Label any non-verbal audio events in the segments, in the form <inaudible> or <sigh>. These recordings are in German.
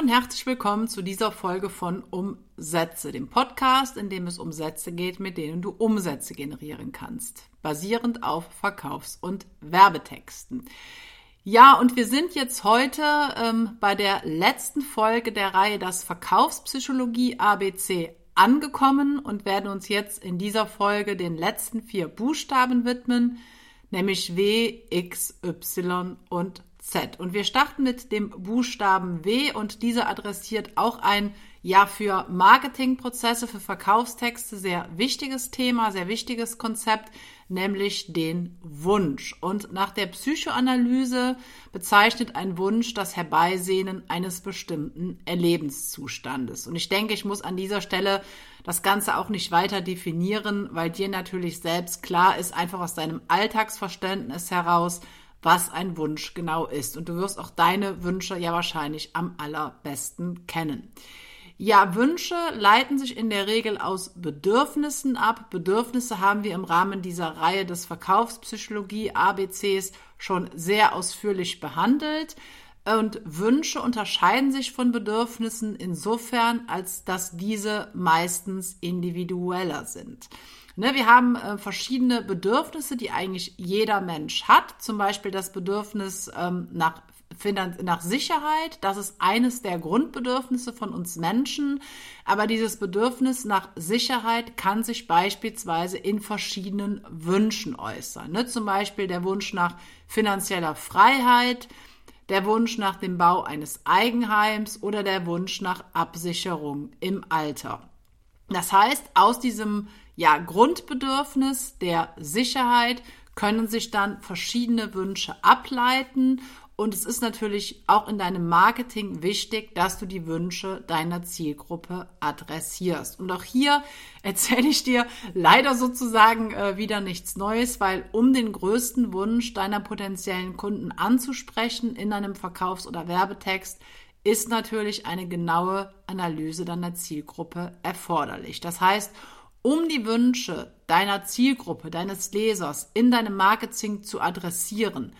und herzlich willkommen zu dieser Folge von Umsätze, dem Podcast, in dem es um Sätze geht, mit denen du Umsätze generieren kannst, basierend auf Verkaufs- und Werbetexten. Ja, und wir sind jetzt heute ähm, bei der letzten Folge der Reihe Das Verkaufspsychologie ABC angekommen und werden uns jetzt in dieser Folge den letzten vier Buchstaben widmen, nämlich W, X, Y und Z. Und wir starten mit dem Buchstaben W und dieser adressiert auch ein ja für Marketingprozesse, für Verkaufstexte sehr wichtiges Thema, sehr wichtiges Konzept, nämlich den Wunsch. Und nach der Psychoanalyse bezeichnet ein Wunsch das Herbeisehnen eines bestimmten Erlebenszustandes. Und ich denke, ich muss an dieser Stelle das Ganze auch nicht weiter definieren, weil dir natürlich selbst klar ist, einfach aus deinem Alltagsverständnis heraus, was ein Wunsch genau ist. Und du wirst auch deine Wünsche ja wahrscheinlich am allerbesten kennen. Ja, Wünsche leiten sich in der Regel aus Bedürfnissen ab. Bedürfnisse haben wir im Rahmen dieser Reihe des Verkaufspsychologie ABCs schon sehr ausführlich behandelt. Und Wünsche unterscheiden sich von Bedürfnissen insofern, als dass diese meistens individueller sind. Ne, wir haben äh, verschiedene Bedürfnisse, die eigentlich jeder Mensch hat. Zum Beispiel das Bedürfnis ähm, nach nach Sicherheit, das ist eines der Grundbedürfnisse von uns Menschen, aber dieses Bedürfnis nach Sicherheit kann sich beispielsweise in verschiedenen Wünschen äußern. Ne? Zum Beispiel der Wunsch nach finanzieller Freiheit, der Wunsch nach dem Bau eines Eigenheims oder der Wunsch nach Absicherung im Alter. Das heißt, aus diesem ja, Grundbedürfnis der Sicherheit können sich dann verschiedene Wünsche ableiten und es ist natürlich auch in deinem Marketing wichtig, dass du die Wünsche deiner Zielgruppe adressierst. Und auch hier <laughs> erzähle ich dir leider sozusagen äh, wieder nichts Neues, weil um den größten Wunsch deiner potenziellen Kunden anzusprechen in einem Verkaufs- oder Werbetext, ist natürlich eine genaue Analyse deiner Zielgruppe erforderlich. Das heißt, um die Wünsche deiner Zielgruppe, deines Lesers in deinem Marketing zu adressieren,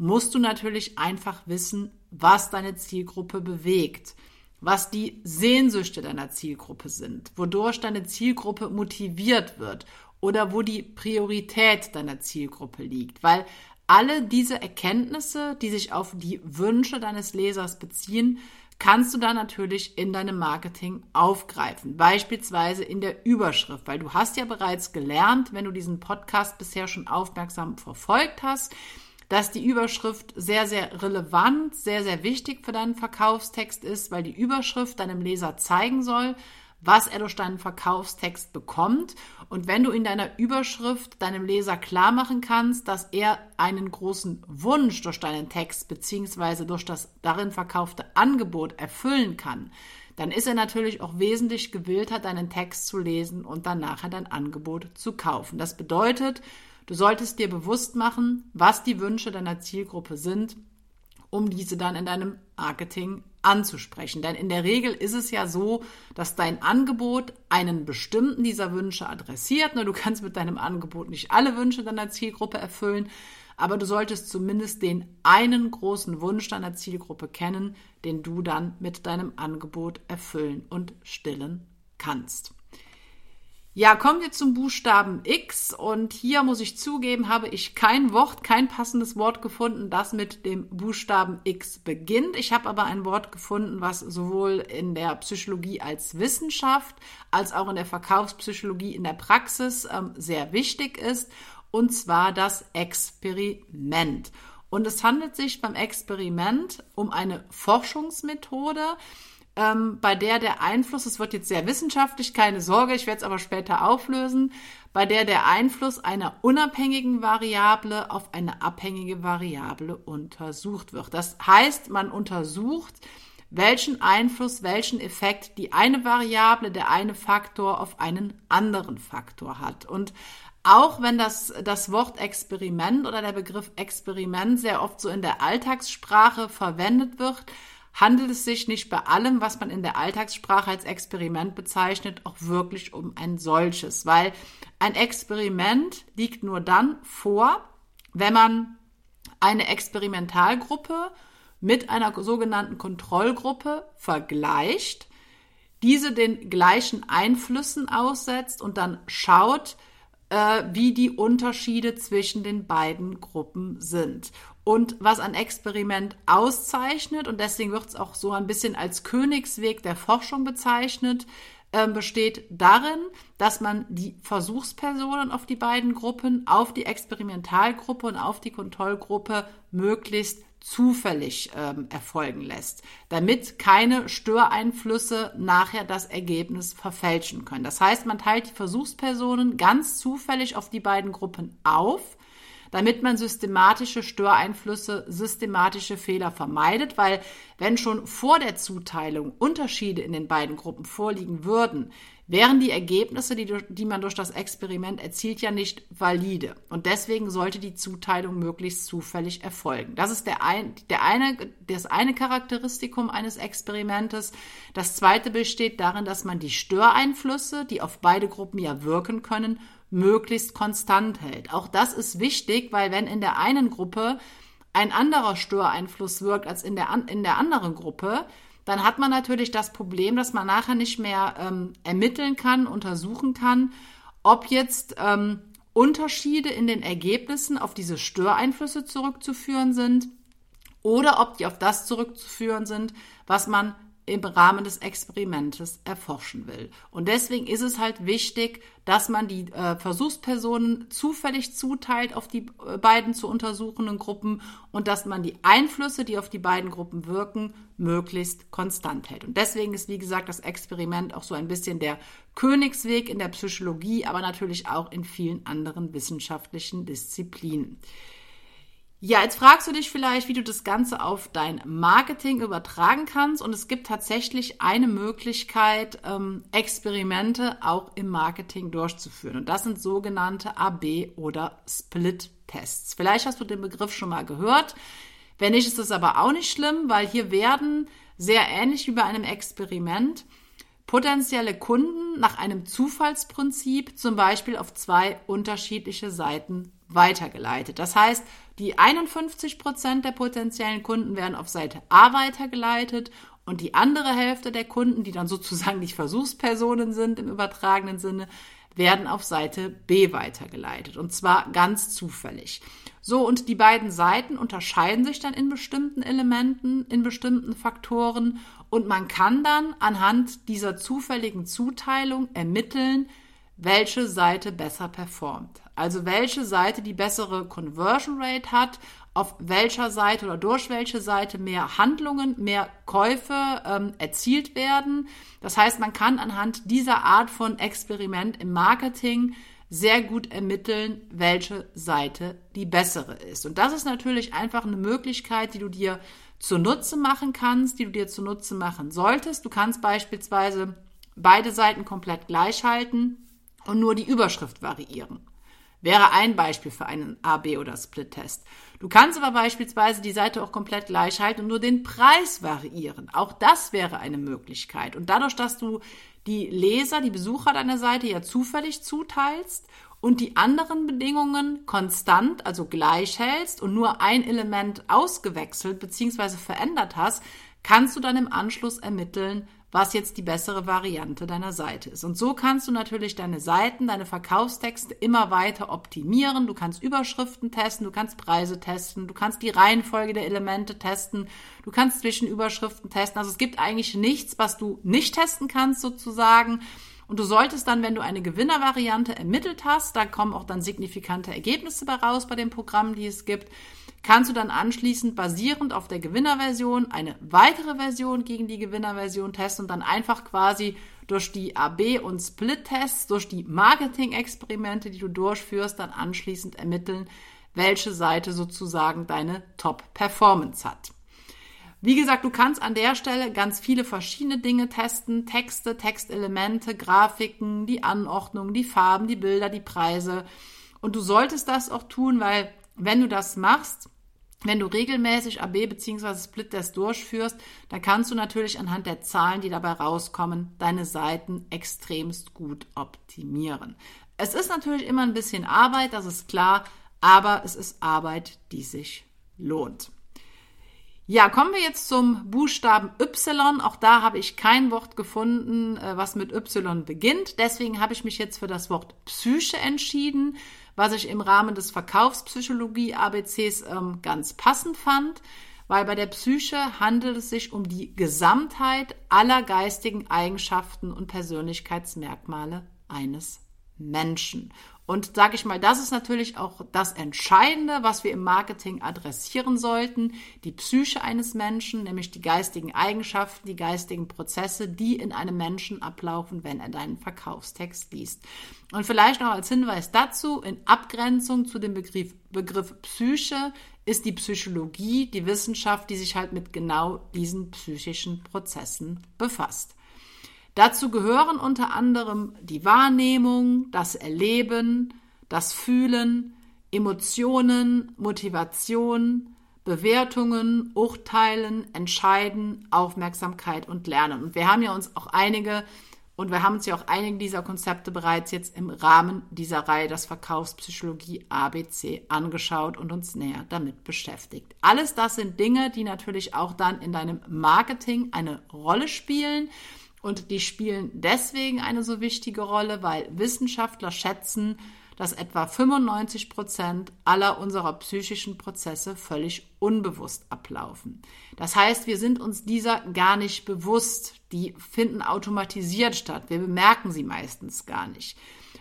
musst du natürlich einfach wissen, was deine Zielgruppe bewegt, was die Sehnsüchte deiner Zielgruppe sind, wodurch deine Zielgruppe motiviert wird oder wo die Priorität deiner Zielgruppe liegt, weil alle diese Erkenntnisse, die sich auf die Wünsche deines Lesers beziehen, kannst du dann natürlich in deinem Marketing aufgreifen, beispielsweise in der Überschrift, weil du hast ja bereits gelernt, wenn du diesen Podcast bisher schon aufmerksam verfolgt hast, dass die Überschrift sehr, sehr relevant, sehr, sehr wichtig für deinen Verkaufstext ist, weil die Überschrift deinem Leser zeigen soll, was er durch deinen Verkaufstext bekommt. Und wenn du in deiner Überschrift deinem Leser klar machen kannst, dass er einen großen Wunsch durch deinen Text beziehungsweise durch das darin verkaufte Angebot erfüllen kann, dann ist er natürlich auch wesentlich gewillter, deinen Text zu lesen und dann nachher dein Angebot zu kaufen. Das bedeutet, Du solltest dir bewusst machen, was die Wünsche deiner Zielgruppe sind, um diese dann in deinem Marketing anzusprechen. Denn in der Regel ist es ja so, dass dein Angebot einen bestimmten dieser Wünsche adressiert. Du kannst mit deinem Angebot nicht alle Wünsche deiner Zielgruppe erfüllen, aber du solltest zumindest den einen großen Wunsch deiner Zielgruppe kennen, den du dann mit deinem Angebot erfüllen und stillen kannst. Ja, kommen wir zum Buchstaben X und hier muss ich zugeben, habe ich kein Wort, kein passendes Wort gefunden, das mit dem Buchstaben X beginnt. Ich habe aber ein Wort gefunden, was sowohl in der Psychologie als Wissenschaft als auch in der Verkaufspsychologie in der Praxis ähm, sehr wichtig ist, und zwar das Experiment. Und es handelt sich beim Experiment um eine Forschungsmethode, ähm, bei der der Einfluss, es wird jetzt sehr wissenschaftlich, keine Sorge, ich werde es aber später auflösen, bei der der Einfluss einer unabhängigen Variable auf eine abhängige Variable untersucht wird. Das heißt, man untersucht, welchen Einfluss, welchen Effekt die eine Variable, der eine Faktor auf einen anderen Faktor hat. Und auch wenn das, das Wort Experiment oder der Begriff Experiment sehr oft so in der Alltagssprache verwendet wird, handelt es sich nicht bei allem, was man in der Alltagssprache als Experiment bezeichnet, auch wirklich um ein solches, weil ein Experiment liegt nur dann vor, wenn man eine Experimentalgruppe mit einer sogenannten Kontrollgruppe vergleicht, diese den gleichen Einflüssen aussetzt und dann schaut, äh, wie die Unterschiede zwischen den beiden Gruppen sind. Und was ein Experiment auszeichnet, und deswegen wird es auch so ein bisschen als Königsweg der Forschung bezeichnet, äh, besteht darin, dass man die Versuchspersonen auf die beiden Gruppen, auf die Experimentalgruppe und auf die Kontrollgruppe möglichst zufällig ähm, erfolgen lässt, damit keine Störeinflüsse nachher das Ergebnis verfälschen können. Das heißt, man teilt die Versuchspersonen ganz zufällig auf die beiden Gruppen auf, damit man systematische Störeinflüsse, systematische Fehler vermeidet, weil wenn schon vor der Zuteilung Unterschiede in den beiden Gruppen vorliegen würden, wären die Ergebnisse, die, die man durch das Experiment erzielt, ja nicht valide. Und deswegen sollte die Zuteilung möglichst zufällig erfolgen. Das ist der, ein, der eine, das eine Charakteristikum eines Experimentes. Das zweite besteht darin, dass man die Störeinflüsse, die auf beide Gruppen ja wirken können, möglichst konstant hält. Auch das ist wichtig, weil wenn in der einen Gruppe ein anderer Störeinfluss wirkt als in der, in der anderen Gruppe, dann hat man natürlich das Problem, dass man nachher nicht mehr ähm, ermitteln kann, untersuchen kann, ob jetzt ähm, Unterschiede in den Ergebnissen auf diese Störeinflüsse zurückzuführen sind oder ob die auf das zurückzuführen sind, was man im Rahmen des Experimentes erforschen will. Und deswegen ist es halt wichtig, dass man die äh, Versuchspersonen zufällig zuteilt auf die äh, beiden zu untersuchenden Gruppen und dass man die Einflüsse, die auf die beiden Gruppen wirken, möglichst konstant hält. Und deswegen ist, wie gesagt, das Experiment auch so ein bisschen der Königsweg in der Psychologie, aber natürlich auch in vielen anderen wissenschaftlichen Disziplinen. Ja, jetzt fragst du dich vielleicht, wie du das Ganze auf dein Marketing übertragen kannst. Und es gibt tatsächlich eine Möglichkeit, ähm, Experimente auch im Marketing durchzuführen. Und das sind sogenannte AB- oder Split-Tests. Vielleicht hast du den Begriff schon mal gehört. Wenn nicht, ist es aber auch nicht schlimm, weil hier werden sehr ähnlich wie bei einem Experiment potenzielle Kunden nach einem Zufallsprinzip zum Beispiel auf zwei unterschiedliche Seiten weitergeleitet. Das heißt, die 51 Prozent der potenziellen Kunden werden auf Seite A weitergeleitet und die andere Hälfte der Kunden, die dann sozusagen die Versuchspersonen sind im übertragenen Sinne, werden auf Seite B weitergeleitet und zwar ganz zufällig. So, und die beiden Seiten unterscheiden sich dann in bestimmten Elementen, in bestimmten Faktoren und man kann dann anhand dieser zufälligen Zuteilung ermitteln, welche Seite besser performt. Also welche Seite die bessere Conversion Rate hat, auf welcher Seite oder durch welche Seite mehr Handlungen, mehr Käufe ähm, erzielt werden. Das heißt, man kann anhand dieser Art von Experiment im Marketing sehr gut ermitteln, welche Seite die bessere ist. Und das ist natürlich einfach eine Möglichkeit, die du dir zunutze machen kannst, die du dir zunutze machen solltest. Du kannst beispielsweise beide Seiten komplett gleich halten und nur die Überschrift variieren. Wäre ein Beispiel für einen A-B oder Split-Test. Du kannst aber beispielsweise die Seite auch komplett gleich halten und nur den Preis variieren. Auch das wäre eine Möglichkeit. Und dadurch, dass du die Leser, die Besucher deiner Seite ja zufällig zuteilst und die anderen Bedingungen konstant, also gleich hältst und nur ein Element ausgewechselt bzw. verändert hast, kannst du dann im Anschluss ermitteln, was jetzt die bessere Variante deiner Seite ist. Und so kannst du natürlich deine Seiten, deine Verkaufstexte immer weiter optimieren. Du kannst Überschriften testen, du kannst Preise testen, du kannst die Reihenfolge der Elemente testen, du kannst Zwischenüberschriften testen. Also es gibt eigentlich nichts, was du nicht testen kannst sozusagen. Und du solltest dann, wenn du eine Gewinnervariante ermittelt hast, da kommen auch dann signifikante Ergebnisse bei raus bei den Programmen, die es gibt, kannst du dann anschließend basierend auf der Gewinnerversion eine weitere Version gegen die Gewinnerversion testen und dann einfach quasi durch die AB- und Split-Tests, durch die Marketing-Experimente, die du durchführst, dann anschließend ermitteln, welche Seite sozusagen deine Top-Performance hat. Wie gesagt, du kannst an der Stelle ganz viele verschiedene Dinge testen. Texte, Textelemente, Grafiken, die Anordnung, die Farben, die Bilder, die Preise. Und du solltest das auch tun, weil wenn du das machst, wenn du regelmäßig AB bzw. Split-Test durchführst, dann kannst du natürlich anhand der Zahlen, die dabei rauskommen, deine Seiten extremst gut optimieren. Es ist natürlich immer ein bisschen Arbeit, das ist klar, aber es ist Arbeit, die sich lohnt. Ja, kommen wir jetzt zum Buchstaben Y. Auch da habe ich kein Wort gefunden, äh, was mit Y beginnt. Deswegen habe ich mich jetzt für das Wort Psyche entschieden, was ich im Rahmen des Verkaufspsychologie ABCs ähm, ganz passend fand, weil bei der Psyche handelt es sich um die Gesamtheit aller geistigen Eigenschaften und Persönlichkeitsmerkmale eines Menschen. Und sage ich mal, das ist natürlich auch das Entscheidende, was wir im Marketing adressieren sollten, die Psyche eines Menschen, nämlich die geistigen Eigenschaften, die geistigen Prozesse, die in einem Menschen ablaufen, wenn er deinen Verkaufstext liest. Und vielleicht noch als Hinweis dazu, in Abgrenzung zu dem Begriff, Begriff Psyche ist die Psychologie die Wissenschaft, die sich halt mit genau diesen psychischen Prozessen befasst. Dazu gehören unter anderem die Wahrnehmung, das Erleben, das Fühlen, Emotionen, Motivation, Bewertungen, Urteilen, Entscheiden, Aufmerksamkeit und Lernen. Und wir haben ja uns auch einige und wir haben uns ja auch einige dieser Konzepte bereits jetzt im Rahmen dieser Reihe das Verkaufspsychologie ABC angeschaut und uns näher damit beschäftigt. Alles das sind Dinge, die natürlich auch dann in deinem Marketing eine Rolle spielen. Und die spielen deswegen eine so wichtige Rolle, weil Wissenschaftler schätzen, dass etwa 95 Prozent aller unserer psychischen Prozesse völlig unbewusst ablaufen. Das heißt, wir sind uns dieser gar nicht bewusst. Die finden automatisiert statt. Wir bemerken sie meistens gar nicht.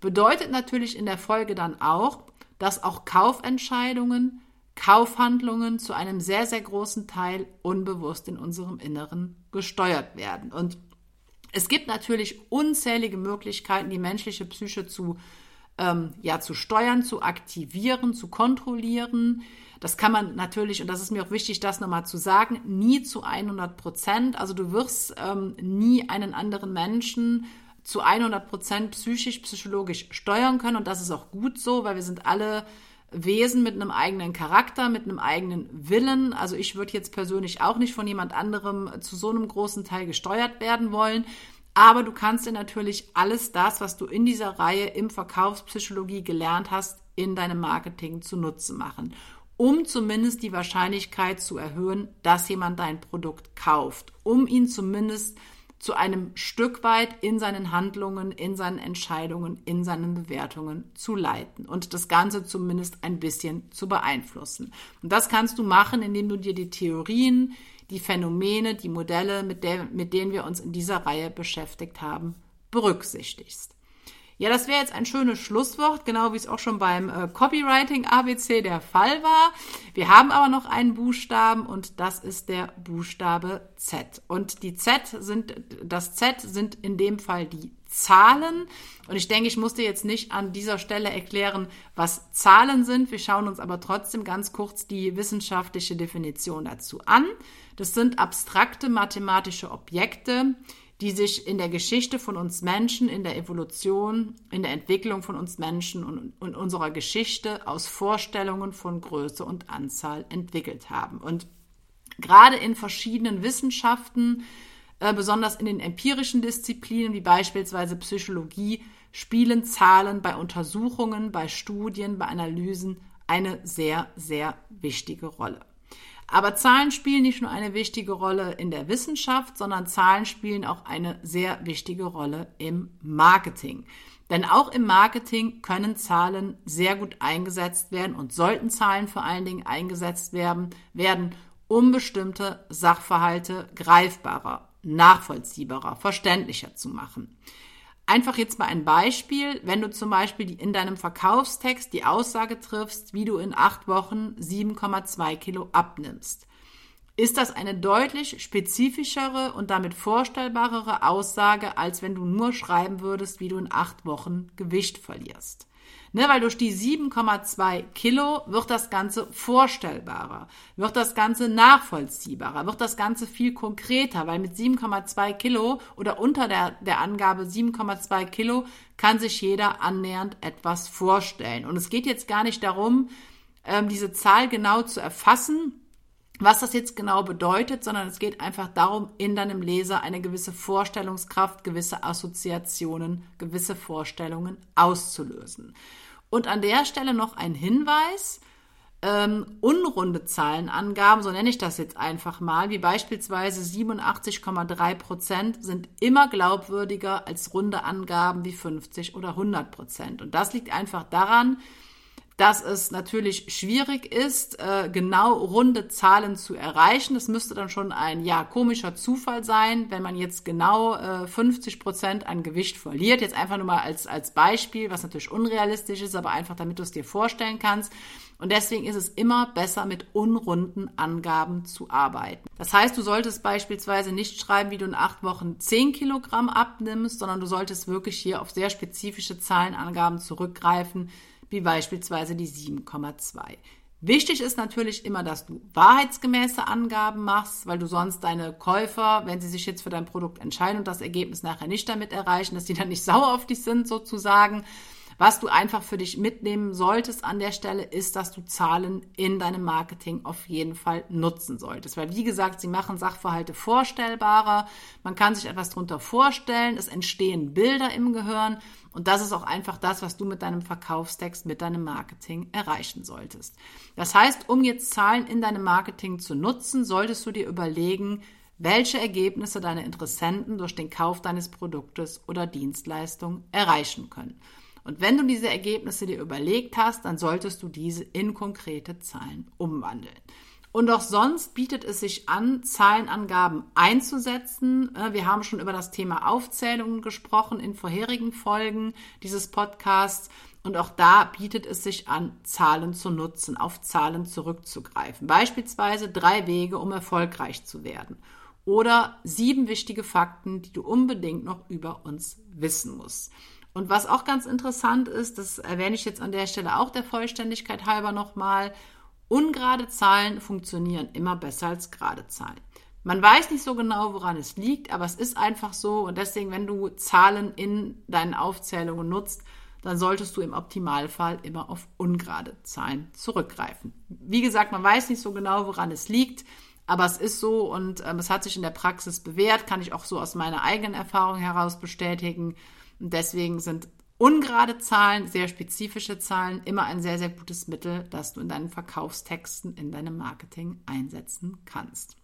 Bedeutet natürlich in der Folge dann auch, dass auch Kaufentscheidungen, Kaufhandlungen zu einem sehr, sehr großen Teil unbewusst in unserem Inneren gesteuert werden. Und es gibt natürlich unzählige Möglichkeiten, die menschliche Psyche zu, ähm, ja, zu steuern, zu aktivieren, zu kontrollieren. Das kann man natürlich, und das ist mir auch wichtig, das nochmal zu sagen, nie zu 100 Prozent. Also du wirst ähm, nie einen anderen Menschen zu 100 Prozent psychisch, psychologisch steuern können. Und das ist auch gut so, weil wir sind alle Wesen mit einem eigenen Charakter, mit einem eigenen Willen. Also ich würde jetzt persönlich auch nicht von jemand anderem zu so einem großen Teil gesteuert werden wollen. Aber du kannst dir natürlich alles das, was du in dieser Reihe im Verkaufspsychologie gelernt hast, in deinem Marketing zunutze machen, um zumindest die Wahrscheinlichkeit zu erhöhen, dass jemand dein Produkt kauft, um ihn zumindest zu einem Stück weit in seinen Handlungen, in seinen Entscheidungen, in seinen Bewertungen zu leiten und das Ganze zumindest ein bisschen zu beeinflussen. Und das kannst du machen, indem du dir die Theorien, die Phänomene, die Modelle, mit, der, mit denen wir uns in dieser Reihe beschäftigt haben, berücksichtigst. Ja, das wäre jetzt ein schönes Schlusswort, genau wie es auch schon beim äh, Copywriting ABC der Fall war. Wir haben aber noch einen Buchstaben und das ist der Buchstabe Z. Und die Z sind, das Z sind in dem Fall die Zahlen. Und ich denke, ich musste jetzt nicht an dieser Stelle erklären, was Zahlen sind. Wir schauen uns aber trotzdem ganz kurz die wissenschaftliche Definition dazu an. Das sind abstrakte mathematische Objekte, die sich in der Geschichte von uns Menschen, in der Evolution, in der Entwicklung von uns Menschen und, und unserer Geschichte aus Vorstellungen von Größe und Anzahl entwickelt haben. Und gerade in verschiedenen Wissenschaften, äh, besonders in den empirischen Disziplinen wie beispielsweise Psychologie, spielen Zahlen bei Untersuchungen, bei Studien, bei Analysen eine sehr, sehr wichtige Rolle. Aber Zahlen spielen nicht nur eine wichtige Rolle in der Wissenschaft, sondern Zahlen spielen auch eine sehr wichtige Rolle im Marketing. Denn auch im Marketing können Zahlen sehr gut eingesetzt werden und sollten Zahlen vor allen Dingen eingesetzt werden, werden um bestimmte Sachverhalte greifbarer, nachvollziehbarer, verständlicher zu machen. Einfach jetzt mal ein Beispiel, wenn du zum Beispiel in deinem Verkaufstext die Aussage triffst, wie du in acht Wochen 7,2 Kilo abnimmst. Ist das eine deutlich spezifischere und damit vorstellbarere Aussage, als wenn du nur schreiben würdest, wie du in acht Wochen Gewicht verlierst? Ne, weil durch die 7,2 Kilo wird das Ganze vorstellbarer, wird das Ganze nachvollziehbarer, wird das Ganze viel konkreter, weil mit 7,2 Kilo oder unter der, der Angabe 7,2 Kilo kann sich jeder annähernd etwas vorstellen. Und es geht jetzt gar nicht darum, ähm, diese Zahl genau zu erfassen, was das jetzt genau bedeutet, sondern es geht einfach darum, in deinem Leser eine gewisse Vorstellungskraft, gewisse Assoziationen, gewisse Vorstellungen auszulösen. Und an der Stelle noch ein Hinweis. ähm, unrunde Zahlenangaben, so nenne ich das jetzt einfach mal, wie beispielsweise 87,3 Prozent sind immer glaubwürdiger als runde Angaben wie 50 oder 100 Prozent. Und das liegt einfach daran, dass es natürlich schwierig ist, äh, genau runde Zahlen zu erreichen. Das müsste dann schon ein ja komischer Zufall sein, wenn man jetzt genau äh, 50 Prozent an Gewicht verliert. Jetzt einfach nur mal als, als Beispiel, was natürlich unrealistisch ist, aber einfach damit du es dir vorstellen kannst. Und deswegen ist es immer besser, mit unrunden Angaben zu arbeiten. Das heißt, du solltest beispielsweise nicht schreiben, wie du in acht Wochen 10 Kilogramm abnimmst, sondern du solltest wirklich hier auf sehr spezifische Zahlenangaben zurückgreifen, wie beispielsweise die 7,2. Wichtig ist natürlich immer, dass du wahrheitsgemäße Angaben machst, weil du sonst deine Käufer, wenn sie sich jetzt für dein Produkt entscheiden und das Ergebnis nachher nicht damit erreichen, dass die dann nicht <laughs> sauer auf dich sind sozusagen, was du einfach für dich mitnehmen solltest an der Stelle, ist, dass du Zahlen in deinem Marketing auf jeden Fall nutzen solltest. Weil, wie gesagt, sie machen Sachverhalte vorstellbarer. Man kann sich etwas darunter vorstellen. Es entstehen Bilder im Gehirn. Und das ist auch einfach das, was du mit deinem Verkaufstext, mit deinem Marketing erreichen solltest. Das heißt, um jetzt Zahlen in deinem Marketing zu nutzen, solltest du dir überlegen, welche Ergebnisse deine Interessenten durch den Kauf deines Produktes oder Dienstleistung erreichen können. Und wenn du diese Ergebnisse dir überlegt hast, dann solltest du diese in konkrete Zahlen umwandeln. Und auch sonst bietet es sich an, Zahlenangaben einzusetzen. Äh, wir haben schon über das Thema Aufzählungen gesprochen in vorherigen Folgen dieses Podcasts. Und auch da bietet es sich an, Zahlen zu nutzen, auf Zahlen zurückzugreifen. Beispielsweise drei Wege, um erfolgreich zu werden. Oder sieben wichtige Fakten, die du unbedingt noch über uns wissen musst. Und was auch ganz interessant ist, das erwähne ich jetzt an der Stelle auch der Vollständigkeit halber nochmal, ungerade Zahlen funktionieren immer besser als gerade Zahlen. Man weiß nicht so genau, woran es liegt, aber es ist einfach so und deswegen, wenn du Zahlen in deinen Aufzählungen nutzt, dann solltest du im Optimalfall immer auf ungerade Zahlen zurückgreifen. Wie gesagt, man weiß nicht so genau, woran es liegt, aber es ist so und ähm, es hat sich in der Praxis bewährt, kann ich auch so aus meiner eigenen Erfahrung heraus bestätigen. Und deswegen sind ungerade Zahlen, sehr spezifische Zahlen, immer ein sehr, sehr gutes Mittel, das du in deinen Verkaufstexten, in deinem Marketing einsetzen kannst.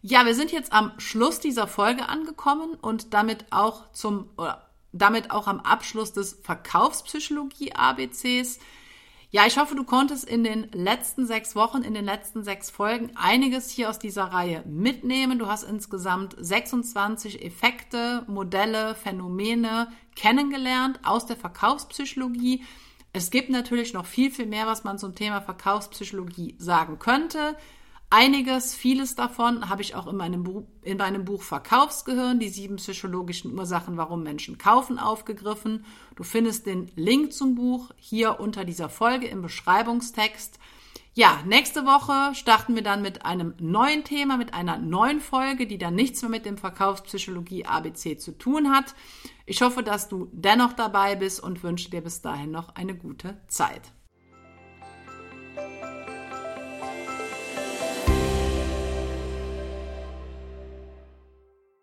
Ja, wir sind jetzt am Schluss dieser Folge angekommen und damit auch zum, oder damit auch am Abschluss des Verkaufspsychologie ABCs. Ja, ich hoffe, du konntest in den letzten sechs Wochen, in den letzten sechs Folgen einiges hier aus dieser Reihe mitnehmen. Du hast insgesamt 26 Effekte, Modelle, Phänomene kennengelernt aus der Verkaufspsychologie. Es gibt natürlich noch viel, viel mehr, was man zum Thema Verkaufspsychologie sagen könnte. Einiges, vieles davon habe ich auch in meinem, Buch, in meinem Buch Verkaufsgehirn, die sieben psychologischen Ursachen, warum Menschen kaufen, aufgegriffen. Du findest den Link zum Buch hier unter dieser Folge im Beschreibungstext. Ja, nächste Woche starten wir dann mit einem neuen Thema, mit einer neuen Folge, die dann nichts mehr mit dem Verkaufspsychologie ABC zu tun hat. Ich hoffe, dass du dennoch dabei bist und wünsche dir bis dahin noch eine gute Zeit.